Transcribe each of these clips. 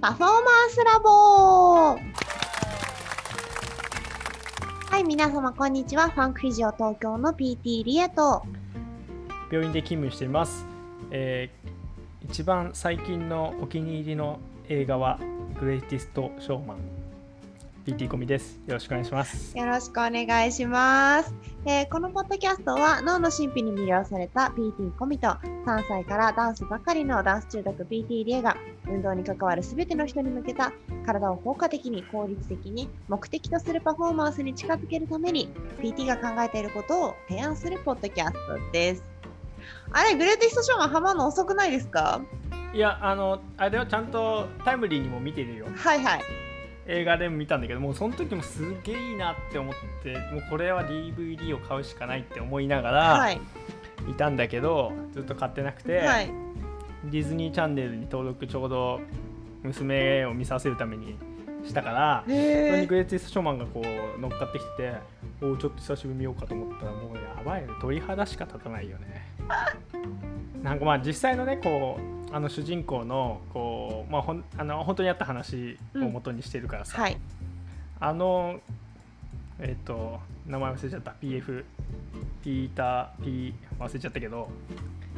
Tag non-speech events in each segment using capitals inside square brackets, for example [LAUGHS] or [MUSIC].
パフォーマンスラボ。はい、皆様こんにちは。ファンクフィジオ東京の PT リエと。病院で勤務しています、えー一番最近のお気に入りの映画はグレイティストショーマン。PT コミです。よろしくお願いします。よろしくお願いします、えーこのポッドキャストは脳の神秘に魅了された PT コミと3歳からダンスばかりのダンス中毒 PT リエが運動に関わるすべての人に向けた体を効果的に効率的に目的とするパフォーマンスに近づけるために PT が考えていることを提案するポッドキャストです。あれグレーティストショーマンハマるの遅くないですか？いやあのあれはちゃんとタイムリーにも見てるよ。はいはい映画でも見たんだけどもうその時もすげえいいなって思ってもうこれは DVD を買うしかないって思いながらはい。いたんだけど、ずっと買ってなくて、はい。ディズニーチャンネルに登録ちょうど娘を見させるためにしたからそれへにグレイティストショー。マンがこう乗っかってきておおちょっと久しぶりに見ようかと思ったらもうやばいね鳥肌しか立たないよね [LAUGHS] なんかまあ実際のねこうあの主人公のこう、まあ、ほんあの本当にあった話を元にしてるからさ、はい。あのえっ、と名前忘れちゃった。PF ピーター P 忘れちゃったけど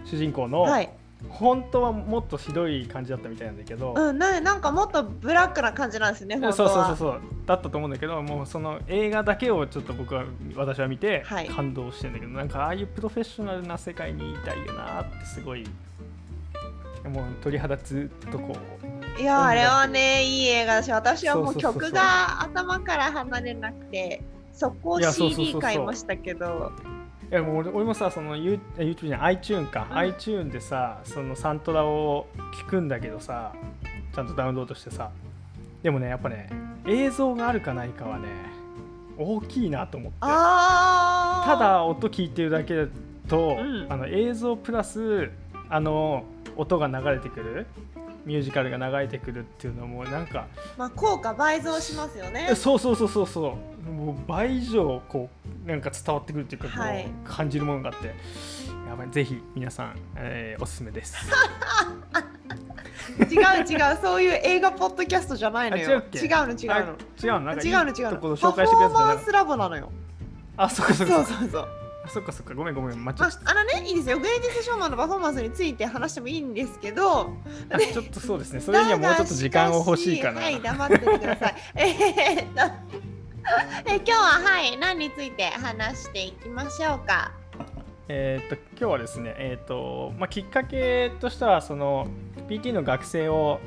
主人公の、はい本当はもっとひどい感じだったみたいなんだけど、うん、ななんかもっとブラックな感じなんですね、本当そうは。そうそうそうだったと思うんだけどもうその映画だけをちょっと僕は私は見てはい。感動してんだけど、なんかああいうプロフェッショナルな世界にいたいよなってすごいもう鳥肌ずっとこう。いや、あれはね、いい映画だし、私はもう曲が頭から離れなくて、速攻いやそうそうそう CD そう。買いやもう俺俺もさその You- YouTube じゃない iTune か、うん。iTune でさそのサントラを聞くんだけどさちゃんとダウンロードしてさ。でもねやっぱね映像があるかないかはね大きいなと思って。ただ音聞いてるだけだと、うん。あの映像プラスあの音が流れてくるミュージカルが流れてくるっていうのもなんかまあ、効果倍増しますよねえ。そうそうそうそうそうもう倍以上こうなんか伝わってくるっていうか、こうはい感じるものがあってやばいぜひ皆さん、えーおすすめです [LAUGHS] 違う違う、そういう映画ポッドキャストじゃないのよ。あ違うっけ？違うの違うの。あ違うの？違うの違うの。パフォーマンじスラボなのあそっかそっかそうそうそう。あそっかそっかごめんごめん間違まあっ、あのね、いいですよ。グレイティストショーマンのパフォーマンスについて話してもいいんですけど、ちょっとそうですねそれにはもうちょっと時間を欲しいかなはい、黙っててください。[LAUGHS] えーっと、え今日ははい、何について話していきましょうか。えー、と今日はですね、えーとまあ、きっかけとしてはその PT の学生を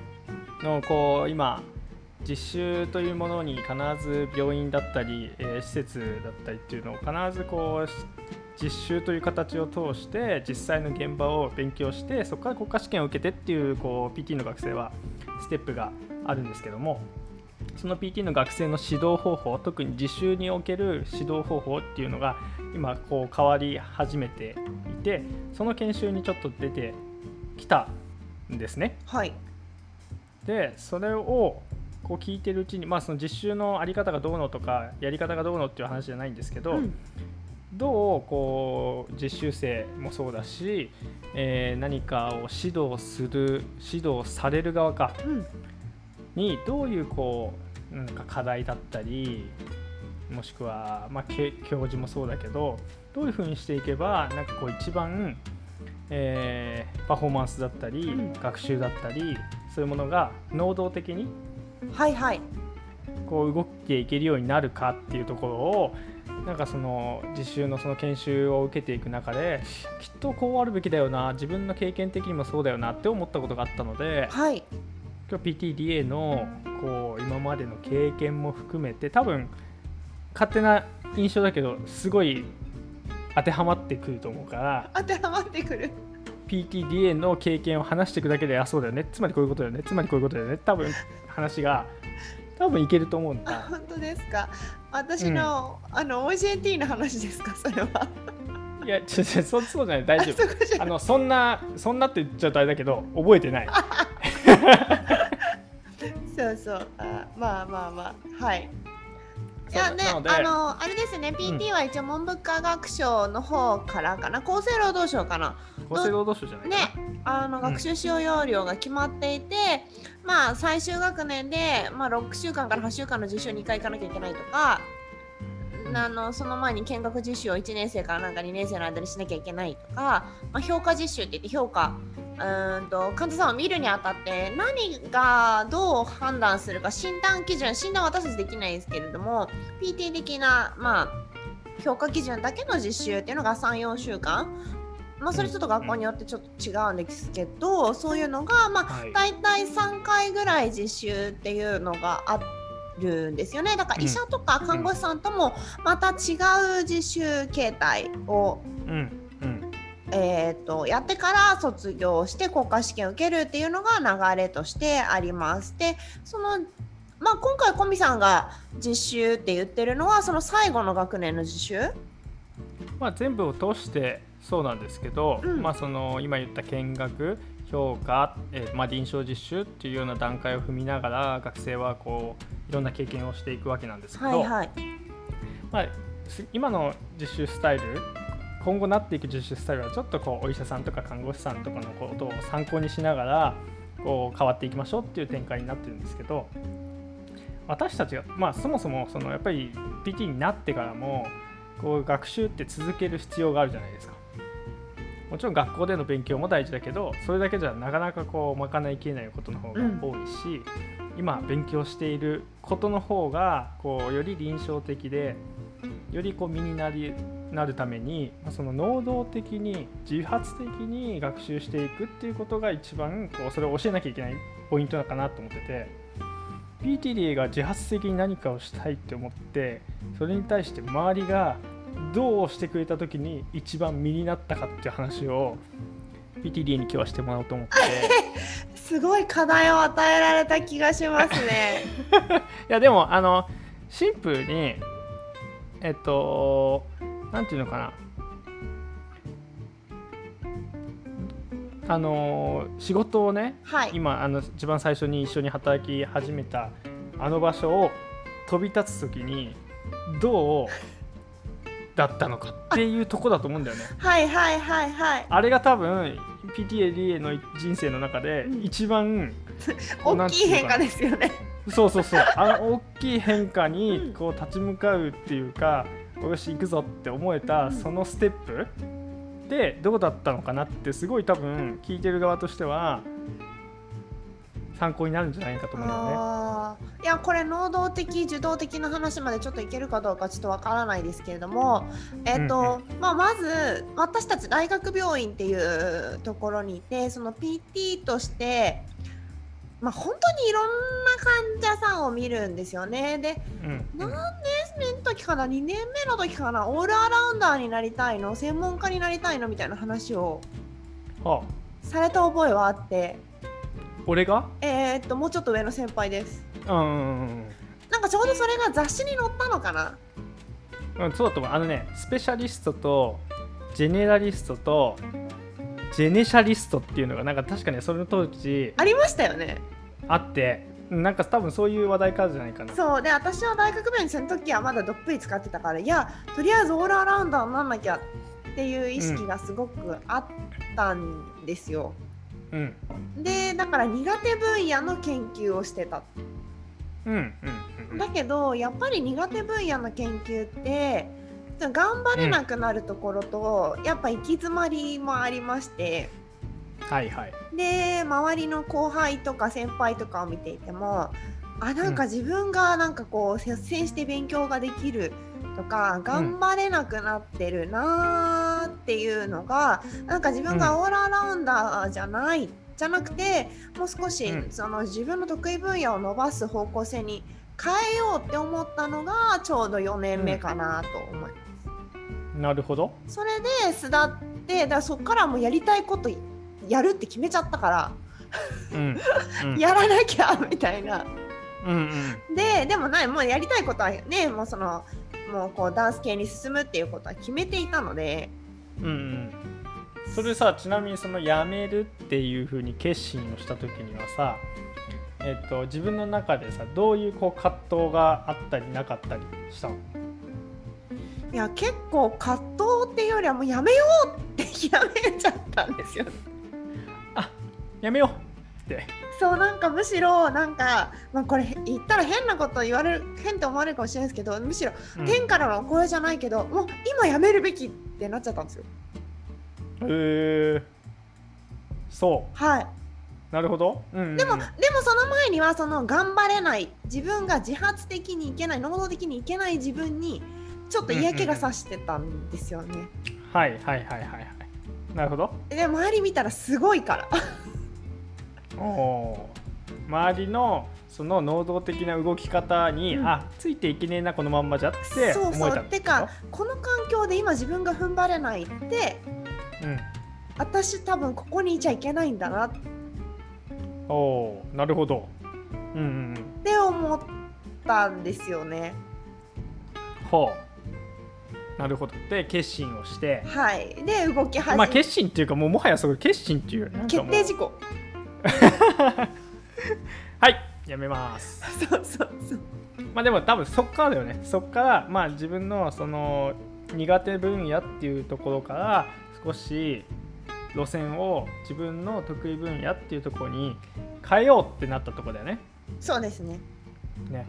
のこう今実習というものに必ず病院だったり、えー施設だったりっていうのを必ずこう実習という形を通して実際の現場を勉強してそこから国家試験を受けてっていうこう PT の学生はステップがあるんですけどもその PT の学生の指導方法特に実習における指導方法っていうのが今こう変わり始めていてその研修にちょっと出てきたんですね。はい。でそれをこう聞いてるうちに、まあ、その実習のあり方がどうのとかやり方がどうのっていう話じゃないんですけど、うんどうこう実習生もそうだし、えー何かを指導する指導される側かうん。にどういうこうなんか課題だったりもしくは、まあ、け教授もそうだけどどういうふうにしていけばなんかこう一番、えーパフォーマンスだったり、うん学習だったりそういうものが能動的にはいはい。こう動いていけるようになるかっていうところをなんかその実習のその研修を受けていく中できっとこうあるべきだよな自分の経験的にもそうだよなって思ったことがあったのではい。今日 PTDA のこう今までの経験も含めて多分勝手な印象だけどすごい当てはまってくると思うから当てはまってくる。PTDA の経験を話していくだけであそうだよねつまりこういうことだよねつまりこういうことだよね多分話が多分いけると思うんあ、だ。本当ですか？私の、あの OJT の話ですか、それは。いや、ちょちょそそうじゃない、大丈夫。あの、そんな、そんなって言っちゃうとあれだけど、覚えてない。[LAUGHS] そうそう。あまあまあまあ。はい。いやねあのあれですね PT は一応文部科学省の方からかな、厚生労働省かな？厚生労働省じゃないねあのん学習使用要領が決まっていて、まあ最終学年で、まあ、6週間から8週間の実習2回行かなきゃいけないとか、うん。あのその前に見学実習を1年生からなんか2年生の間にしなきゃいけないとか、まあ、評価実習って言って評価うーんと患者さんを見るにあたって何がどう判断するか診断基準診断は私たちできないですけれども PT 的なまあ評価基準だけの実習っていうのが34週間まあそれちょっと学校によってちょっと違うんですけど、そういうのがまあはい。大体3回ぐらい実習っていうのがあるんですよね。だから医者とか看護師さんともまた違う実習形態を、うん。うん。えー、とやってから卒業して国家試験を受けるっていうのが流れとしてあります。でそのまあ、今回コミさんが実習って言ってるのはその最後の学年の実習？まあ、全部を通してそうなんですけど、うんまあ、その今言った見学評価、えーまあ、臨床実習っていうような段階を踏みながら学生はこういろんな経験をしていくわけなんですけど、はいはい。まあ、す今の実習スタイル今後なっていく実習スタイルはちょっとこうお医者さんとか看護師さんとかのことを参考にしながらこう変わっていきましょうっていう展開になってるんですけど私たちが、まあ、そもそもそのやっぱり PT になってからもこう学習って続ける必要があるじゃないですか。もちろん学校での勉強も大事だけどそれだけじゃなかなかこう賄いきれないことの方が多いし、今勉強していることの方がこうより臨床的でよりこう身になりなるためにまあその能動的に自発的に学習していくっていうことが一番こうそれを教えなきゃいけないポイントなのかなと思ってて PTDA が自発的に何かをしたいって思ってそれに対して周りがどうしてくれた時に一番身になったかっていう話を PTDA に今日はしてもらおうと思ってすごい課題を与えられた気がしますね。[LAUGHS] いやでもあのシンプルにえっとなんていうのかなあの仕事をねはい。今あの一番最初に一緒に働き始めたあの場所を飛び立つ時にどうだったのかっていうとこだと思うんだよね。はいはいはいはい。あれが多分 PTADA の人生の中でうん一番こう [LAUGHS] 大きい変化ですよね。そうそうそうあの大きい変化うんにこう立ち向かうっていうかよし行くぞって思えたうんそのステップでどうだったのかなってすごい多分聞いてる側としては参考になるんじゃないかと思うんだよね。いやこれ能動的受動的な話までちょっといけるかどうかちょっとわからないですけれども、えっとまあ、まず私たち大学病院っていうところにいてその PT として、まあ、本当にいろんな患者さんを見るんですよね。でうん何年目の時かな？2年目の時かな？オールアラウンダーになりたいの？専門家になりたいの？みたいな話をはあ。された覚えはあって、俺が？えーっともうちょっと上の先輩です。うんなんかちょうどそれが雑誌に載ったのかな？うん、そうだと思う。あのねスペシャリストとジェネラリストとジェネシャリストっていうのがなんか確かにその当時ありましたよね。あってなんか多分そういう話題からじゃないかな。そうで私は大学病院その時はまだどっぷり使ってたからいやとりあえずオールアラウンダーになんなきゃっていう意識がすごくあったんですよ、うんでだから苦手分野の研究をしてた。うんうんうん。だけどやっぱり苦手分野の研究って頑張れなくなるところと、やっぱ行き詰まりもありまして。はいはい。で周りの後輩とか先輩とかを見ていてもあなんか自分がなんかこう率先して勉強ができるとか頑張れなくなってるなーっていうのが、なんか自分がオールアラウンダーじゃない、じゃなくてもう少し、うんその自分の得意分野を伸ばす方向性に変えようって思ったのがちょうど4年目かなと思います。なるほどそれで巣立ってだからそっからもうやりたいことやるって決めちゃったから。うん [LAUGHS] うんやらなきゃみたいな。うんうんででもないもうやりたいことはねもうそのもうこうダンス系に進むっていうことは決めていたのでうんうん。それさちなみにその辞めるっていうふうに決心をした時にはさえっと、自分の中でさどういうこう葛藤があったりなかったりしたの？いや結構葛藤っていうよりはもうやめようってやめちゃったんですよ。やめようってそうなんかむしろなんか、まあ、これ言ったら変なこと言われる変って思われるかもしれないですけどむしろうん。天からの声じゃないけど、もう今やめるべきってなっちゃったんですよ。へえそはい、うなるほど、うんうんうん、でもでもその前にはその頑張れない自分が自発的にいけない能動的にいけない自分にちょっと嫌気がさしてたんですよね、はいはいはいはいはい。なるほど。で周り見たらすごいから。おおー周りのその能動的な動き方に、うん。あついていけねえなこのまんまじゃってそうそう。てかこの環境で今自分が踏ん張れないってうん。私多分ここにいちゃいけないんだな。っおなるほど。うんうんうん。て思ったんですよね。ほう。なるほど。で決心をして。はい。で動き始め、まあ決心っていうかもうもはやそれ決心っていう決定事項 [LAUGHS] はいやめます。そうそうそう。まあでも多分そっからだよね。そっからまあ自分のその苦手分野っていうところから少し路線を自分の得意分野っていうところに変えようってなったところだよね。そうですね。ね。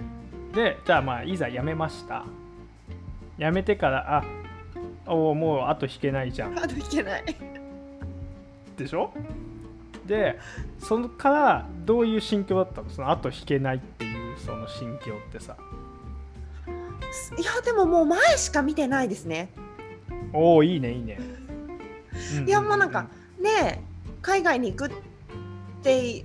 でじゃあまあいざ辞めました。辞めてからあおーもうあと引けないじゃん。あといけない。でしょ？でそこからどういう心境だったの？そのあと引けないっていうその心境ってさ。いやでももう前しか見てないですね。おおいいねいいね。いやもうなんかねえ海外に行くって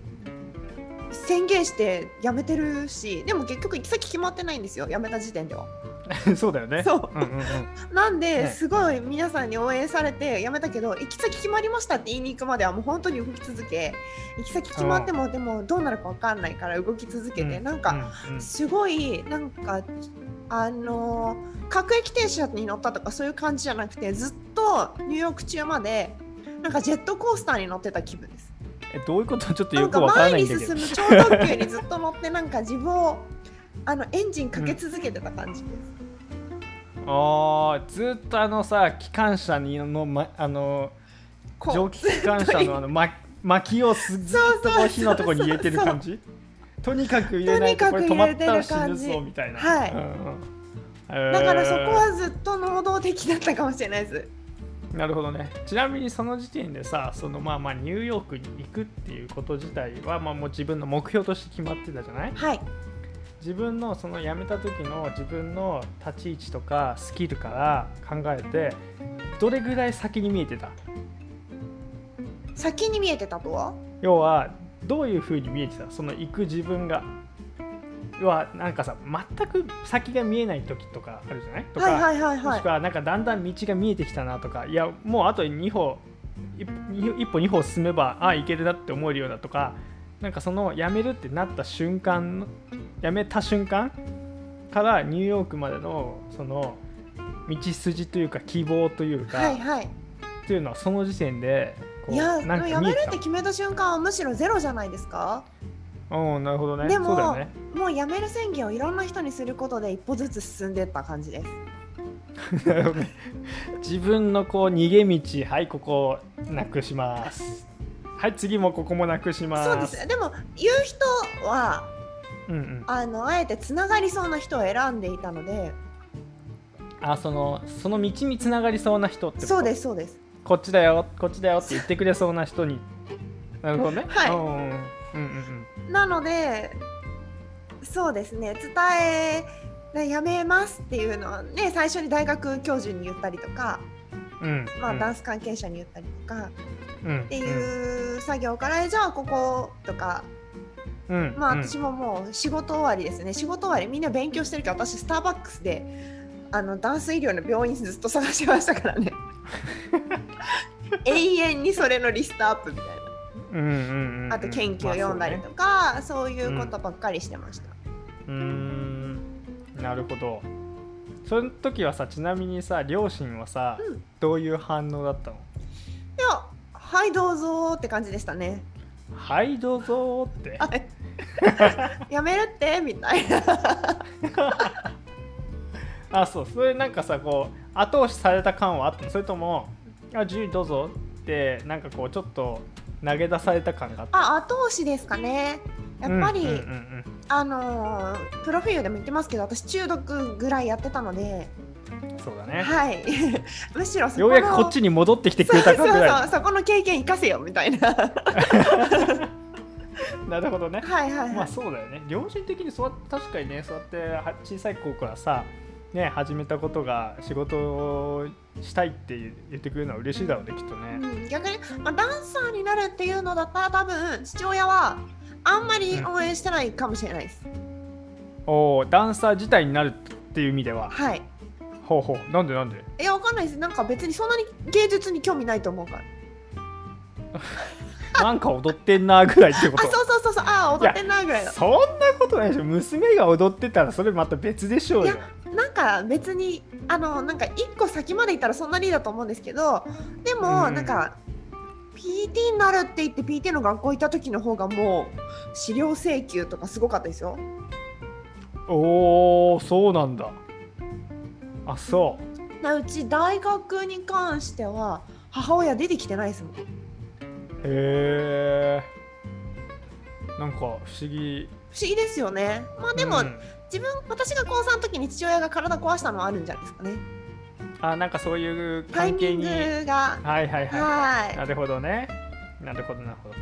宣言して辞めてるしでも結局行き先決まってないんですよ辞めた時点では。うん [LAUGHS] そうだよね。そう。うんうんうん。なんで、ね。すごい皆さんに応援されて辞めたけど行き先決まりましたって言いに行くまではもう本当に動き続け行き先決まってもでもどうなるか分かんないから動き続けて、なんかうんうんすごいなんかあの各駅停車に乗ったとかそういう感じじゃなくてずっとニューヨーク中までなんかジェットコースターに乗ってた気分です。えどういうこと？ちょっとよくわからな前いんだけど。に進む超特急にずっと乗ってなんか自分をあのエンジンかけ続けてた感じです。あーずっとあのさ機関車にの、ま、あの蒸気機関車のあの、ま、[LAUGHS] 薪をすずっとこう火のところに入れてる感じ？とにかく入れないとこれ止まったら死ぬぞみたいな。はい。うん。うんだからそこえはずっと能動的だったかもしれないです。ーなるほどね。ちなみにその時点でさそのまあまあニューヨークに行くっていうこと自体は、まあ、もう自分の目標として決まってたじゃない？はい。自分のその辞めた時の自分の立ち位置とかスキルから考えてどれぐらい先に見えてた？先に見えてたとは？要はどういう風に見えてた？その行く自分が。要はなんかさ全く先が見えない時とかあるじゃない？とか、はいはいはいはい。もしく。はなんかだんだん道が見えてきたなとか。いやもうあと2歩一歩一歩2歩進めばあ行けるなって思えるようだとかなんかその辞めるってなった瞬間の辞めた瞬間からニューヨークまでのその道筋というか希望というか、はいはい。っていうのはその時点でいや、でもやめるって決めた瞬間はむしろゼロじゃないですか？たうんなるほどね。でもね。もうやめる宣言をいろんな人にすることで一歩ずつ進んでった感じです。[LAUGHS] 自分のこう逃げ道はいここなくしますはい次もここもなくします。そうです。でも言う人はうんうん。あのあえてつながりそうな人を選んでいたので、あそのその道につながりそうな人ってそうですそうです。こっちだよこっちだよって言ってくれそうな人に。[LAUGHS] なるほどね。はい。うんうんうん。うんなのでそうですね。伝えねやめますっていうのはね最初に大学教授に言ったりとか、うんうん。まあ、うんダンス関係者に言ったりとか。うんっていう作業から、じゃあこことかうん。まあうん。私ももう仕事終わりですね。仕事終わりみんな勉強してるから私スターバックスであのダンス医療の病院ずっと探してましたからね。[LAUGHS] 永遠にそれのリストアップみたいな。うんうんうんうん。あと研究読んだりとか、か、そういうことばっかりしてました、うーん。なるほど。その時はさちなみにさ両親はさ、うん。どういう反応だったの？いやはいどうぞって感じでしたね。はいどうぞーって。はい [LAUGHS] やめるって？みたいな。[LAUGHS] あそう。それなんかさこう後押しされた感はあったの？それともあ自由にどうぞってなんかこうちょっと投げ出された感があった？あ後押しですかね。やっぱり、うんうんうんあのープロフィールでも言ってますけど私中毒ぐらいやってたので、うんそうだね。はい。[LAUGHS] むしろようやくこっちに戻ってきてくれたそうそうそうそこの経験生かせよみたいな。[LAUGHS] なるほどね。はいはいはい、まあそうだよね。良心的にそう確かにねそうやっては小さい子からさね始めたことが仕事をしたいって言ってくれるのは嬉しいだろうねきっとね。うん、逆に、まあ、ダンサーになるっていうのだったら多分父親はあんまり応援してないかもしれないです、おおダンサー自体になるっていう意味では。はいほうほう。なんでなんで？いやわかんないです。なんか別にそんなに芸術に興味ないと思うから。[LAUGHS] なんか踊ってんなぐらいってこと？あそうそうそうそう。あ踊ってんなぐらいの。そんなことないでしょ。娘が踊ってたらそれまた別でしょうよ。いやなんか別にあのなんか一個先まで行ったらそんなにいいだと思うんですけどでも、うん。なんか PT になるって言って PT の学校行った時の方がもう資料請求とかすごかったですよ。おおそうなんだあそなうち大学に関しては母親出てきてないですもん。うへえなんか不思議。不思議ですよね。まあでも、うん。自分私が高3の時に父親が体壊したのはあるんじゃないですかね。あなんかそういう関係に。グが。はいはいはいはい。なるほどね。なるほどなるほど。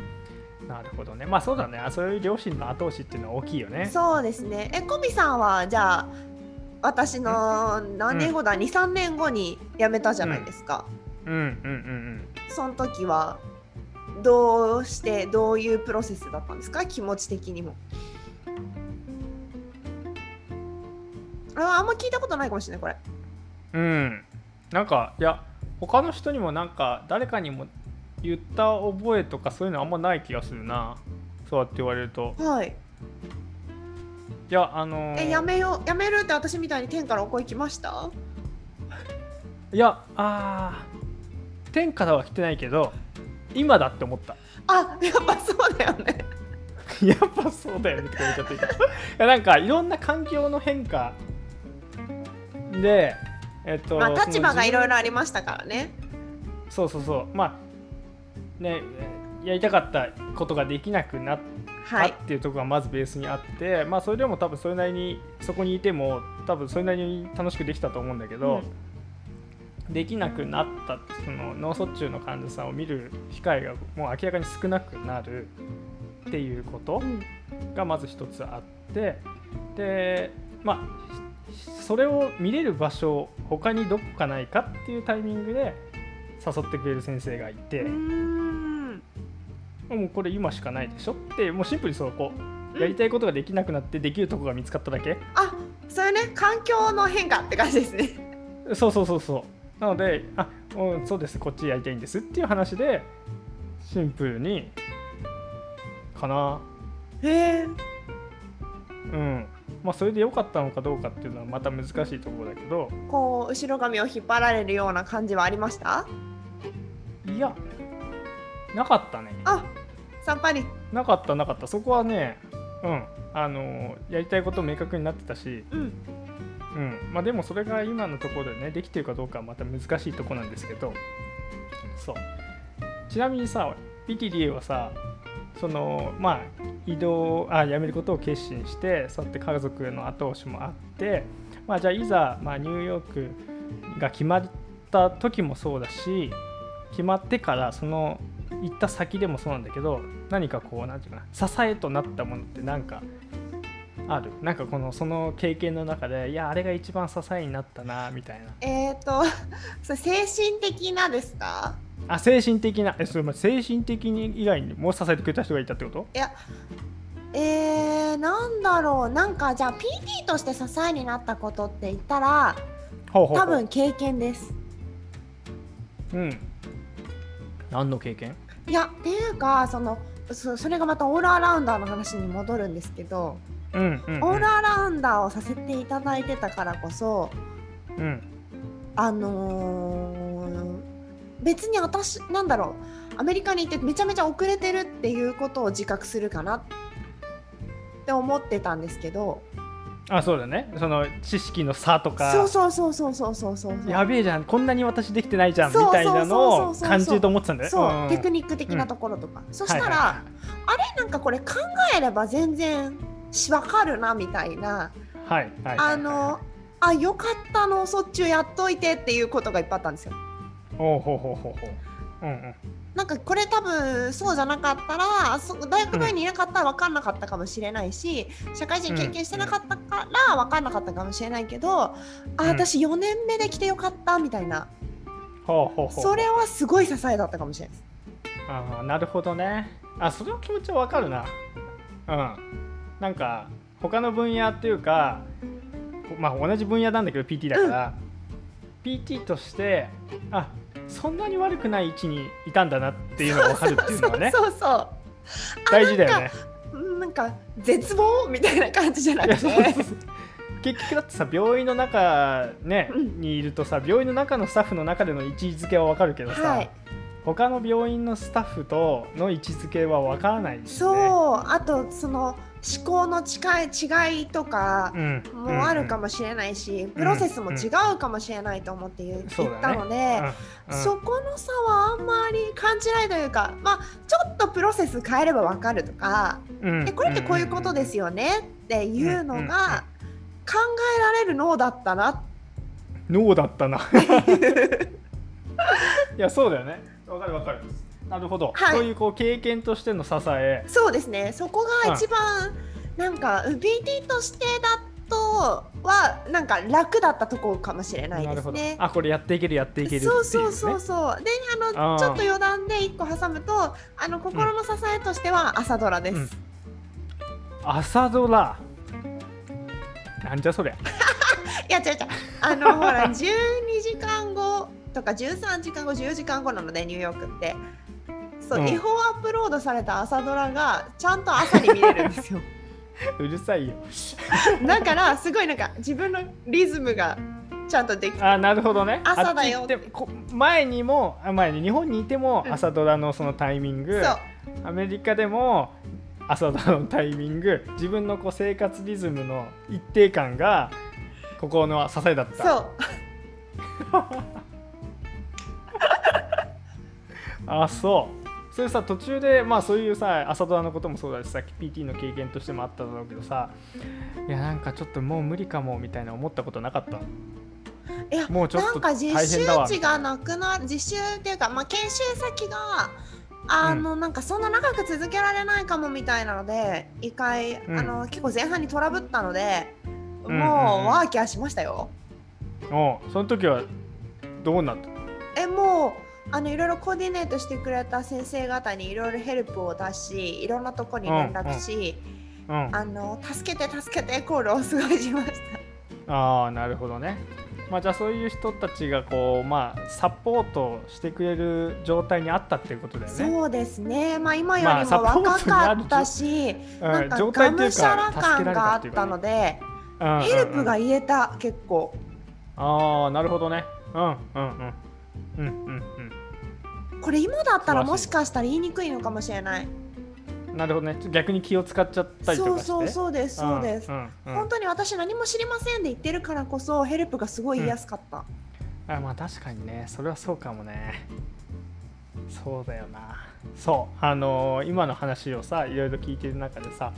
なるほどね。まあそうだね。あそういう両親の後押しっていうのは大きいよね。そうですね。えコビさんはじゃあ私の何年後だ、23年後に辞めたじゃないですか、うん。うん。うん。その時はどうしてどういうプロセスだったんですか？気持ち的にも。ああんま聞いたことないかもしれないこれ。うんうん。なんかいや他の人にもなんか誰かにも言った覚えとかそういうのあんまない気がするな。そうやって言われると。はいいやあのーえやめようやめるって私みたいに天からお声来ました？いやあー天からは来てないけど今だって思った。あやっぱそうだよね。[LAUGHS] やっぱそうだよねって言っちゃって。いやなんかいろんな環境の変化でえっとまあ立場がいろいろあ自りましたからね。分そうそうそう。まあねやりたかったことができなくなったはい。っていうところがまずベースにあって、まあそれでも多分それなりにそこにいても多分それなりに楽しくできたと思うんだけど、できなくなったその脳卒中の患者さんを見る機会がもう明らかに少なくなるっていうことうん。がまず一つあってでまあそれを見れる場所他にどこかないかっていうタイミングで誘ってくれる先生がいて、もうこれ今しかないでしょ？ってもうシンプルにそこやりたいことができなくなってできるとこが見つかっただけ、あそれね環境の変化って感じですね。そうそうそうそう。なのであうんそうですこっちやりたいんですっていう話でシンプルにかな。へえ。うん。まあそれで良かったのかどうかっていうのはまた難しいところだけど。こう後ろ髪を引っ張られるような感じはありましたいやなかったねあさっぱり。なかったなかった。そこはねうん。あのやりたいこと明確になってたし。うん。うん。まあ、でもそれが今のところでねできてるかどうかはまた難しいところなんですけど。そう。ちなみにさ PTDA はさそのまあ移動あ辞めることを決心してそうやって家族の後押しもあってまあじゃあいざ、まあ、ニューヨークが決まった時もそうだし決まってからその行った先でもそうなんだけど何かこうなんていうかな支えとなったものってなんかある？なんかこのその経験の中でいやあれが一番支えになったなみたいな。えっ、ー、とそれ精神的なですか？あ精神的な。えそれま精神的に以外にも支えてくれた人がいたってこと？いやえー、なんだろう。なんかじゃあ PT として支えになったことって言ったら多分経験です。うん何の経験？いやっていうかそのそそれがまたオールアラウンダーの話に戻るんですけど、うんうん、うん、オールアラウンダーをさせていただいてたからこそうん。あのー別に私なんだろうアメリカに行ってめちゃめちゃ遅れてるっていうことを自覚するかなって思ってたんですけどあそうだね。その知識の差とか。そうそうそうそうそうそうそうやべえじゃんこんなに私できてないじゃんみたいなのを感じると思ってたんだよ。そう、んテクニック的なところとか、そしたら、はいはいはい。あれなんかこれ考えれば全然しわかるなみたいな。はいはいはいあのあよかったのそっちをやっといてっていうことがいっぱいあったんですよ。ほうほうほうほうほう。うんうんなんかこれ多分そうじゃなかったらそ大学病院にいなかったら分かんなかったかもしれないし、社会人経験してなかったから分かんなかったかもしれないけど、あうん。私4年目で来てよかったみたいな、ほうほうほうそれはすごい支えだったかもしれないです。ああなるほどね。あそれの気持ちはわかるな。うん。なんか他の分野っていうかまあ同じ分野なんだけど PT だから、PT としてあそんなに悪くない位置にいたんだなっていうのが分かるっていうのはね。[LAUGHS] そうそう大事だよね。うんなんか絶望みたいな感じじゃないくて結局だってさ病院の中、ねうん。にいるとさ病院の中のスタッフの中での位置づけは分かるけどさ、はい。他の病院のスタッフとの位置づけは分からないし、ね、そう。あとその思考の近い違いとかうん、もあるかももしれないし、プロセスも違うかもしれないと思って言,、ったので、そこの差はあんまり感じないというか、まあ、ちょっとプロセス変えればわかるとか、うんでこれってこういうことですよねっていうのが考えられる脳だったな。脳だったな。[LAUGHS] いやそうだよね。わかるわかるなるほど、はい。そういうこう経験としての支え。そうですね。そこが一番なんかうん PT としてだとはなんか楽だったところかもしれないですね。あこれやっていけるやっていけるね、そうそうそうそうであのちょっと余談で一個挟むとあの心の支えとしては朝ドラです。うん。朝ドラ。なんじゃそりゃ。[LAUGHS] いや違う違う。あのほら [LAUGHS] 12時間後とか13時間後10時間後なのでニューヨークってそう、うん。違法アップロードされた朝ドラがちゃんと朝に見れるんですよ。[LAUGHS] うるさいよ。[LAUGHS] だからすごいなんか自分のリズムがちゃんとできてあなるほどね。朝だよ。あってこ前にもあ前に日本にいてもうん。朝ドラのそのタイミング、そう。アメリカでも朝ドラのタイミング自分のこう生活リズムの一定感がここの支えだった。そう。[LAUGHS] あそうそれさ途中でまあそういうさ朝ドラのこともそうだしさ PT の経験としてもあっただろうけどさいやなんかちょっともう無理かもみたいな思ったことなかった？いやもうちょっとなんか実習地がなくなる実習っていうか、まあ、研修先があの、なんかそんな長く続けられないかもみたいなので一回、うん。あの結構前半にトラブったので、もううんうん。うんワーキャーしましたよ。おうその時はどうなった？えもうあのいろいろコーディネートしてくれた先生方にいろいろヘルプを出しいろんなとこに連絡し、うん。あの助けて助けてコールをすごいしました。ああなるほどね。まあじゃあそういう人たちがこうまあサポートしてくれる状態にあったっていうことだよね。そうですね、まあ、今よりも若かったし、うんなんかがむしゃら感があったので、うんうんうん。ヘルプが言えた結構。ああなるほどね。うんうん。うんうんうんこれ今だったらもしかしたら言いにくいのかもしれない。うんなるほどね。逆に気を使っちゃったりとそうかして。そうそうですそうです、んうんうん。本当に私何も知りませんで言ってるからこそヘルプがすごい言いやすかった、あまあ確かにね。それはそうかもね。そうだよな。そう。あのー今の話をさいろいろ聞いてる中でさ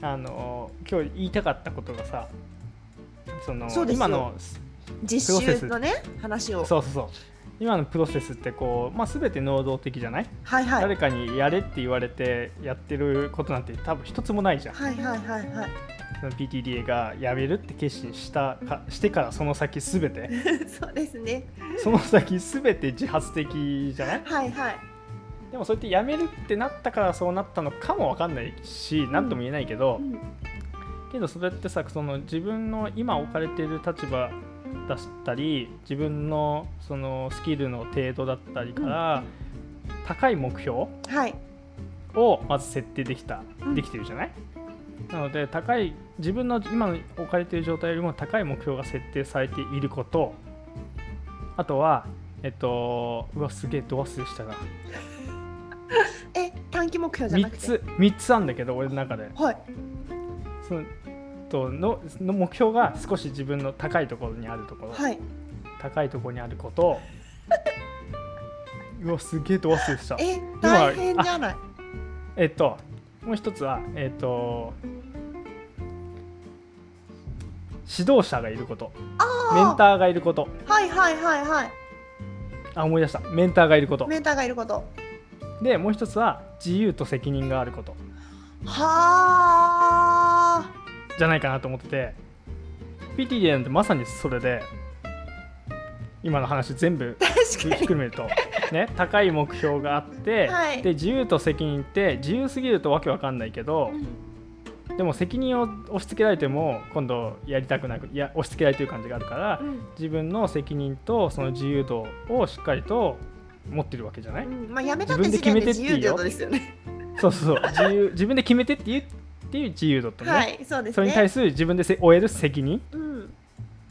あのー今日言いたかったことがさその今の実習のね話を。そうそうそう今のプロセスってこう、まあ、全て能動的じゃない、はいはい。誰かにやれって言われてやってることなんて多分一つもないじゃん、はいはいはいはい。その PTDA がやめるって決心したかしてからその先全て。[LAUGHS] そうですね。その先全て自発的じゃない？はいはい。でもそうやってやめるってなったからそうなったのかもわかんないし何とも言えないけど、うん。けどそれってさその自分の今置かれている立場だったり自分のそのスキルの程度だったりから、高い目標はい。をまず設定できた、うん。できてるじゃない？なので高い自分の今の置かれている状態よりも高い目標が設定されていることあとはえっとうわすげえド忘れしたな。[LAUGHS] え短期目標じゃな3くて？つ3つあるんだけど俺の中で。はい。そのとのの目標が少し自分の高いところにあるところ、はい。高いところにあること。[LAUGHS] うわすげえど忘れした。え大変じゃない？えっともう一つはえっと指導者がいること。メンあターがいること。あはいはいはいはい。あ思い出した。メンターがいること。メンターがいること。でもう一つは自由と責任があること。はあじゃないかなと思ってて PTA なんてまさにそれで今の話全部確かに。含めると、ね、高い目標があって、はい。で自由と責任って自由すぎるとわけわかんないけどでも責任を押し付けられても今度やりたくなくいや押し付けられてる感じがあるからうん。自分の責任とその自由度をしっかりと持ってるわけじゃない、うん。まあやめたって時点で自由ってことですよね。そうそうそう。自由自分で決めてっていうっていう自由度とね、はいそうですね。それに対する自分でせ負える責任うん。っ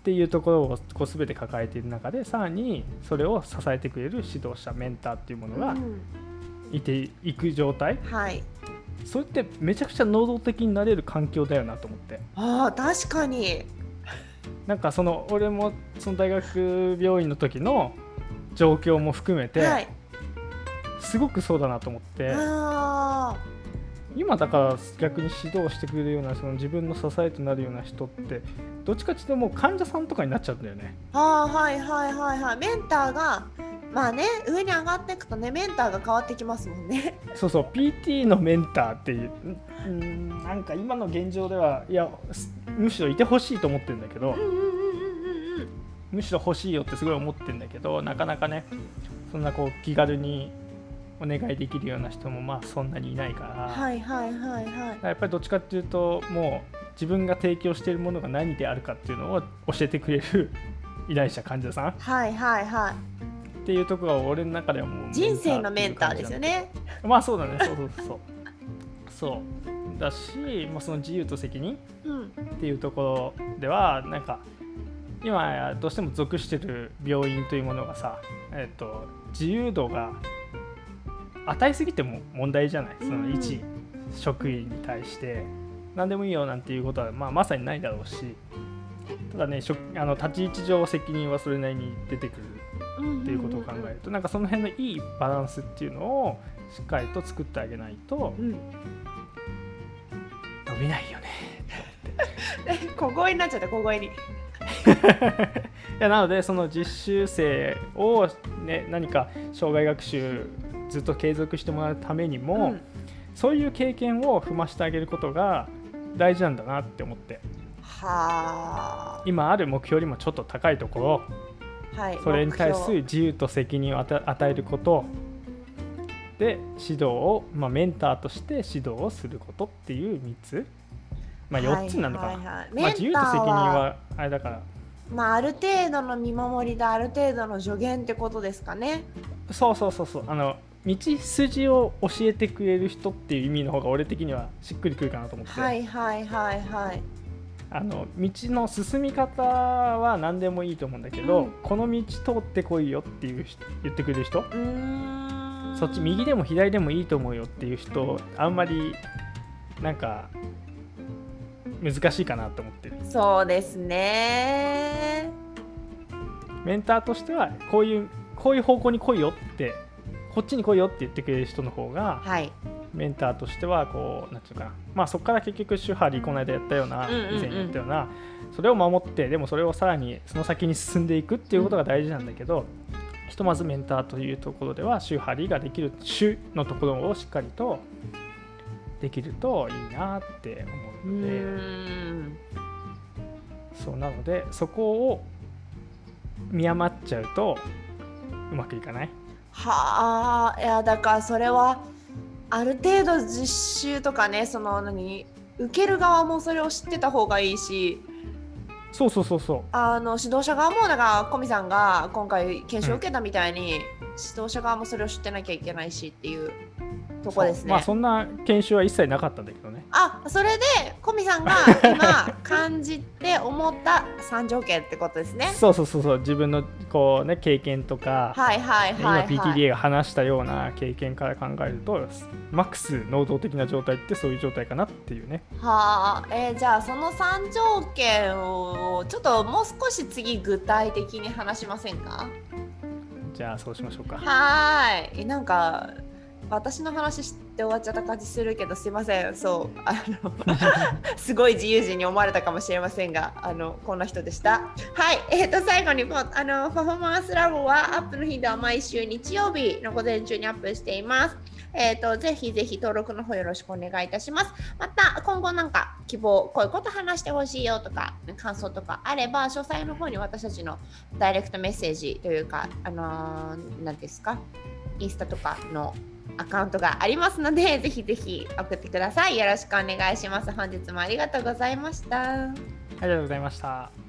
ていうところをこう全て抱えている中でさらにそれを支えてくれる指導者メンターっていうものがうん。いていく状態。はい。それってめちゃくちゃ能動的になれる環境だよなと思って。ああ確かに。なんかその俺もその大学病院の時の状況も含めてはい。すごくそうだなと思って。あ今だから逆に指導してくれるようなその自分の支えとなるような人ってどっちかっていうともう患者さんとかになっちゃうんだよね。ーあーはいはいはい。はいメンターがまあね上に上がっていくとねメンターが変わってきますもんね。そうそう PT のメンターっていううんなんか今の現状ではいやすむしろいてほしいと思ってるんだけどうんうんうんうんうんうんむしろ欲しいよってすごい思ってるんだけどなかなかねそんなこう気軽にお願いできるような人もまあそんなにいないから、はいはいはいはい。やっぱりどっちかっていうともう自分が提供しているものが何であるかっていうのを教えてくれる依頼者患者さん。っはいはいはい。ていうところが俺の中ではもう人生のメンターですよね。ね。まあそうだねそうそうそう。そう。だし、まあ、その自由と責任うん。っていうところではなんか今やどうしても属してる病院というものがさ、えっと自由度が与えすぎても問題じゃない。そのうん一職員に対して。何でもいいよなんていうことは、まあ、まさにないだろうし。ただね職あの立ち位置上責任はそれなりに出てくるっていうことを考えるとなんかその辺のいいバランスっていうのをしっかりと作ってあげないとうん。伸びないよね。[LAUGHS] 小声になっちゃった小声に。[LAUGHS] いやなのでその実習生を、ね、何か障害学習ずっと継続してもらうためにも、うん。そういう経験を踏ましてあげることが大事なんだなって思って。は今ある目標よりもちょっと高いとこあはい。ろそれに対する目自由と責任を与えること。で指導を、まあ、メンターとして指導をすることっていう3つ、まあ、標4つなのかな、はいはいはいまあ、自由と責任はあれだから。まあある程度の見守りである程度の助言ってことですかね。そうそうそうそう。あの道筋を教えてくれる人っていう意味の方が俺的にはしっくりくるかなと思って、はいはいはいはい。あの道の進み方は何でもいいと思うんだけど、うん。この道通ってこいよっていう人言ってくれる人。そっち右でも左でもいいと思うよっていう人あんまりなんか難しいかなと思って。るそうですね。メンターとしてはこういうこういう方向に来いよってこっちに来いよって言ってくれる人の方がはい。メンターとしてはこうなんていうのかな。まあそこから結局手張りこの間やったようなうんうんうん。以前やったようなそれを守ってでもそれをさらにその先に進んでいくっていうことが大事なんだけど、ひとまずメンターというところでは手張りができる手のところをしっかりとできるといいなってう思うのでーん。そうなのでそこを見余っちゃうとうまくいかないはあいやだからそれはある程度実習とかねその何受ける側もそれを知ってた方がいいしそうそうそうそうあの指導者側もだからコミさんが今回研修を受けたみたいに、指導者側もそれを知ってなきゃいけないしっていうとこですね。まあそんな研修は一切なかったんだけどねあそれでコミさんが [LAUGHS] 今感じて思った3条件ってことですね。そうそうそうそう自分のこうね経験とか、はいはいはい、はい。今 PTDA が話したような経験から考えるとマックス能動的な状態ってそういう状態かなっていうねはあ、えーじゃあその3条件をちょっともう少し次具体的に話しませんか？じゃあそうしましょうかはーい。なんか私の話して終わっちゃった感じするけどすいません。そう。あの [LAUGHS] すごい自由人に思われたかもしれませんがあのこんな人でした。はい。えっ、と最後にもあのパフォーマンスラボはアップの頻度は毎週日曜日の午前中にアップしています。えっ、とぜひぜひ登録の方よろしくお願いいたします。また今後なんか希望こういうこと話してほしいよとか感想とかあれば詳細の方に私たちのダイレクトメッセージというかあのー何ですか？インスタとかのアカウントがありますので、ぜひぜひ送ってください。よろしくお願いします。本日もありがとうございました。ありがとうございました